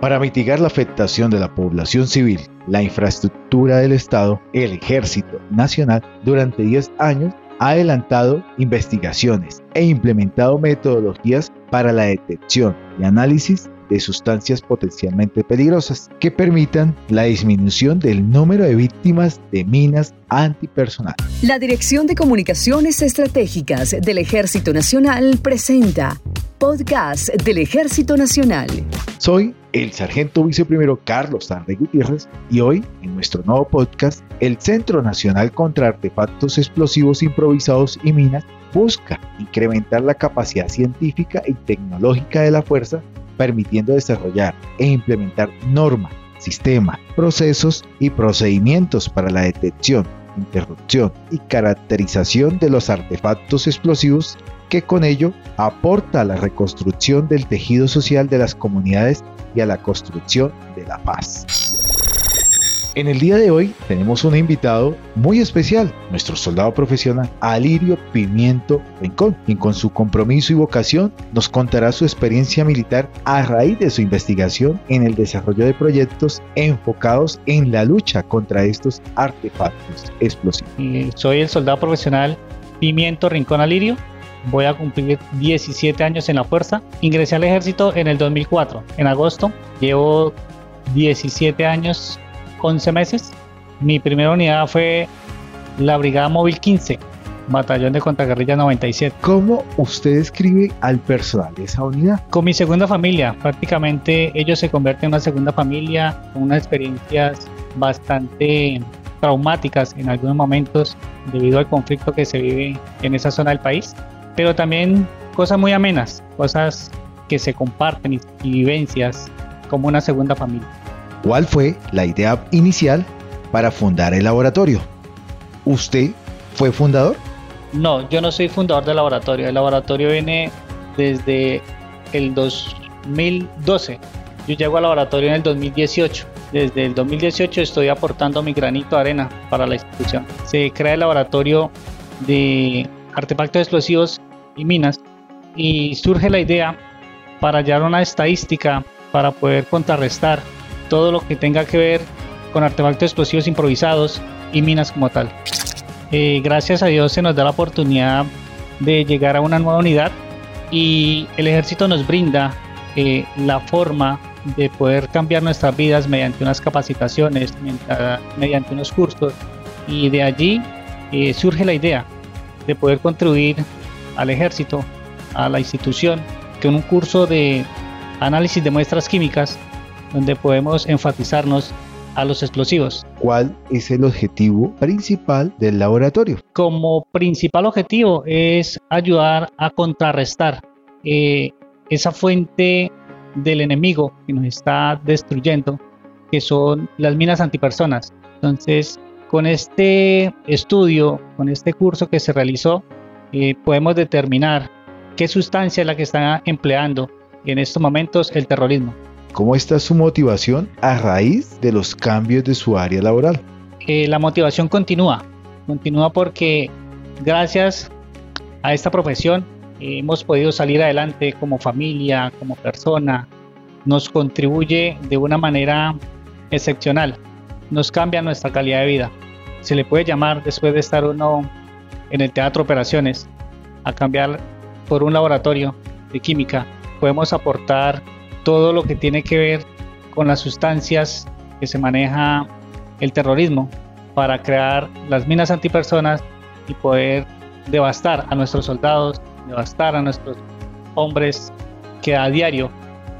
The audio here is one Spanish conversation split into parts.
Para mitigar la afectación de la población civil, la infraestructura del Estado, el Ejército Nacional durante 10 años ha adelantado investigaciones e implementado metodologías para la detección y análisis de sustancias potencialmente peligrosas que permitan la disminución del número de víctimas de minas antipersonal. La Dirección de Comunicaciones Estratégicas del Ejército Nacional presenta Podcast del Ejército Nacional. Soy el sargento viceprimero Carlos André Gutiérrez y hoy en nuestro nuevo podcast el Centro Nacional contra Artefactos Explosivos Improvisados y Minas busca incrementar la capacidad científica y tecnológica de la fuerza permitiendo desarrollar e implementar normas, sistemas, procesos y procedimientos para la detección, interrupción y caracterización de los artefactos explosivos que con ello aporta a la reconstrucción del tejido social de las comunidades y a la construcción de la paz. En el día de hoy tenemos un invitado muy especial, nuestro soldado profesional Alirio Pimiento Rincón, quien con su compromiso y vocación nos contará su experiencia militar a raíz de su investigación en el desarrollo de proyectos enfocados en la lucha contra estos artefactos explosivos. Soy el soldado profesional Pimiento Rincón Alirio, voy a cumplir 17 años en la fuerza. Ingresé al ejército en el 2004, en agosto. Llevo 17 años 11 meses. Mi primera unidad fue la Brigada Móvil 15, Batallón de Contraguerrilla 97. ¿Cómo usted describe al personal de esa unidad? Con mi segunda familia, prácticamente ellos se convierten en una segunda familia, con unas experiencias bastante traumáticas en algunos momentos debido al conflicto que se vive en esa zona del país, pero también cosas muy amenas, cosas que se comparten y, y vivencias como una segunda familia. ¿Cuál fue la idea inicial para fundar el laboratorio? ¿Usted fue fundador? No, yo no soy fundador del laboratorio. El laboratorio viene desde el 2012. Yo llego al laboratorio en el 2018. Desde el 2018 estoy aportando mi granito de arena para la institución. Se crea el laboratorio de artefactos explosivos y minas y surge la idea para hallar una estadística para poder contrarrestar todo lo que tenga que ver con artefactos explosivos improvisados y minas como tal. Eh, gracias a Dios se nos da la oportunidad de llegar a una nueva unidad y el ejército nos brinda eh, la forma de poder cambiar nuestras vidas mediante unas capacitaciones, mediante unos cursos y de allí eh, surge la idea de poder contribuir al ejército, a la institución, con un curso de análisis de muestras químicas donde podemos enfatizarnos a los explosivos. ¿Cuál es el objetivo principal del laboratorio? Como principal objetivo es ayudar a contrarrestar eh, esa fuente del enemigo que nos está destruyendo, que son las minas antipersonas. Entonces, con este estudio, con este curso que se realizó, eh, podemos determinar qué sustancia es la que está empleando en estos momentos el terrorismo. ¿Cómo está su motivación a raíz de los cambios de su área laboral? Eh, la motivación continúa, continúa porque gracias a esta profesión hemos podido salir adelante como familia, como persona, nos contribuye de una manera excepcional, nos cambia nuestra calidad de vida. Se le puede llamar después de estar uno en el teatro operaciones a cambiar por un laboratorio de química. Podemos aportar todo lo que tiene que ver con las sustancias que se maneja el terrorismo para crear las minas antipersonas y poder devastar a nuestros soldados, devastar a nuestros hombres que a diario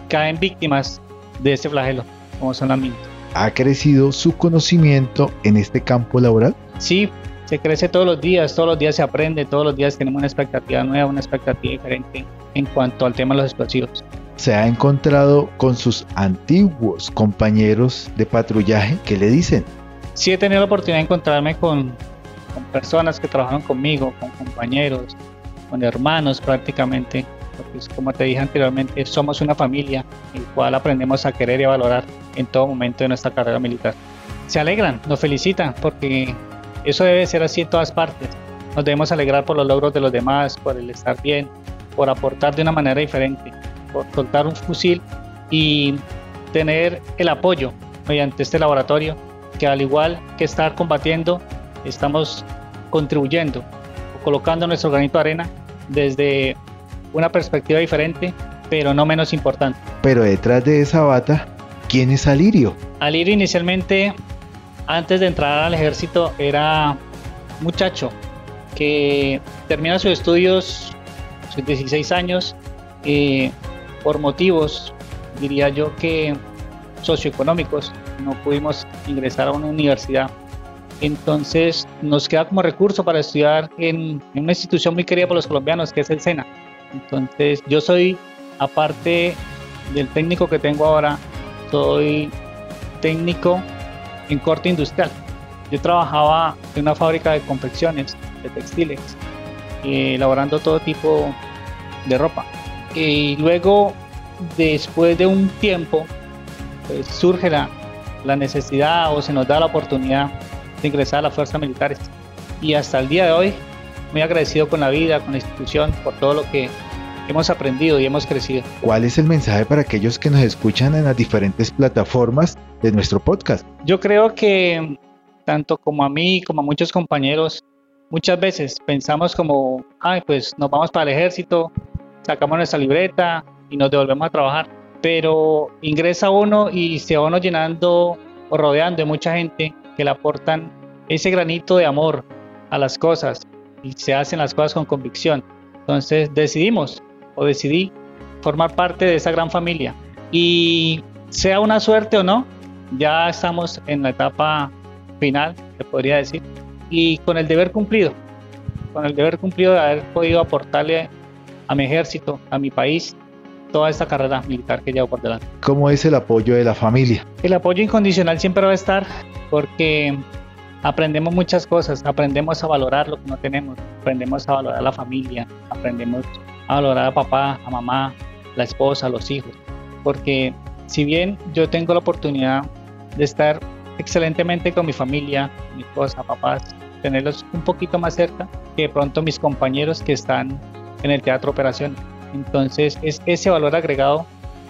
caen víctimas de ese flagelo, como son las minas. ¿Ha crecido su conocimiento en este campo laboral? Sí, se crece todos los días, todos los días se aprende, todos los días tenemos una expectativa nueva, una expectativa diferente en cuanto al tema de los explosivos se ha encontrado con sus antiguos compañeros de patrullaje que le dicen. Sí he tenido la oportunidad de encontrarme con, personas que trabajaron conmigo, con compañeros, con hermanos prácticamente, porque como te dije anteriormente, somos una familia en la cual aprendemos a querer y a valorar en todo momento de nuestra carrera militar. Se alegran, nos felicitan, porque eso debe ser así en todas partes. Nos debemos alegrar por los logros de los demás, por el estar bien, por aportar de una manera diferente por soltar un fusil y tener el apoyo mediante este laboratorio, que al igual que estar combatiendo, estamos contribuyendo colocando nuestro granito de arena desde una perspectiva diferente, pero no menos importante. Pero detrás de esa bata, ¿quién es Alirio? Alirio inicialmente, antes de entrar al ejército, era muchacho que termina sus estudios, sus 16 años, eh, por motivos, diría yo que socioeconómicos, no pudimos ingresar a una universidad. Entonces nos queda como recurso para estudiar en, una institución muy querida por los colombianos, que es el SENA. Entonces yo soy, aparte del técnico que tengo ahora, soy técnico en corte industrial. Yo trabajaba en una fábrica de confecciones, de textiles, eh, elaborando todo tipo de ropa. Y luego, después de un tiempo, pues, surge la, la necesidad o se nos da la oportunidad de ingresar a las fuerzas militares. Y hasta el día de hoy, muy agradecido con la vida, con la institución, por todo lo que hemos aprendido y hemos crecido. ¿Cuál es el mensaje para aquellos que nos escuchan en las diferentes plataformas de nuestro podcast? Yo creo que tanto como a mí como a muchos compañeros, muchas veces pensamos como, ay, pues nos vamos para el ejército, sacamos nuestra libreta y nos devolvemos a trabajar. Pero ingresa uno y se va uno llenando o rodeando de mucha gente que le aportan ese granito de amor a las cosas y se hacen las cosas con convicción. Entonces decidimos o decidí formar parte de esa gran familia. Y sea una suerte o no, ya estamos en la etapa final, se podría decir, y con el deber cumplido, con el deber cumplido de haber podido aportarle a mi ejército, a mi país, toda esta carrera militar que llevo por delante. ¿Cómo es el apoyo de la familia? El apoyo incondicional siempre va a estar porque aprendemos muchas cosas, aprendemos a valorar lo que no tenemos, aprendemos a valorar la familia, aprendemos a valorar a papá, a mamá, la esposa, los hijos, porque si bien yo tengo la oportunidad de estar excelentemente con mi familia, mi esposa, papás, tenerlos un poquito más cerca que de pronto mis compañeros que están en el teatro operación. Entonces es ese valor agregado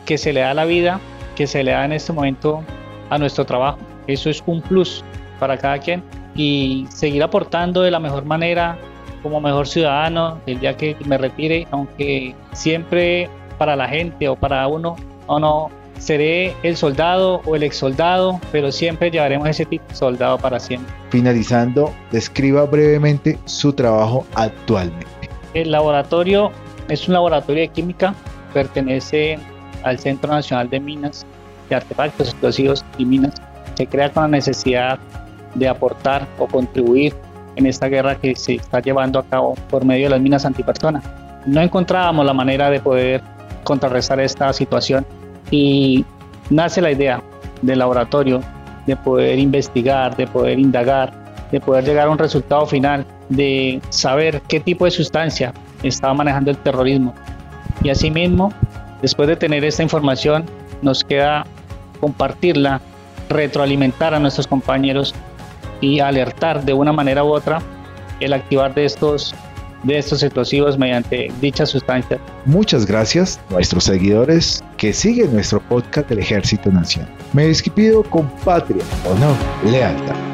que se le da a la vida, que se le da en este momento a nuestro trabajo. Eso es un plus para cada quien y seguir aportando de la mejor manera como mejor ciudadano el día que me retire, aunque siempre para la gente o para uno o no seré el soldado o el ex soldado, pero siempre llevaremos ese tipo de soldado para siempre. Finalizando, describa brevemente su trabajo actualmente. El laboratorio es un laboratorio de química, pertenece al Centro Nacional de Minas, de Artefactos Explosivos y Minas. Se crea con la necesidad de aportar o contribuir en esta guerra que se está llevando a cabo por medio de las minas antipersona. No encontrábamos la manera de poder contrarrestar esta situación y nace la idea del laboratorio de poder investigar, de poder indagar, de poder llegar a un resultado final, de saber qué tipo de sustancia estaba manejando el terrorismo. Y asimismo, después de tener esta información, nos queda compartirla, retroalimentar a nuestros compañeros y alertar de una manera u otra el activar de estos de estos explosivos mediante dicha sustancia. Muchas gracias nuestros seguidores que siguen nuestro podcast del Ejército Nacional. Me despido con patria, honor, lealtad.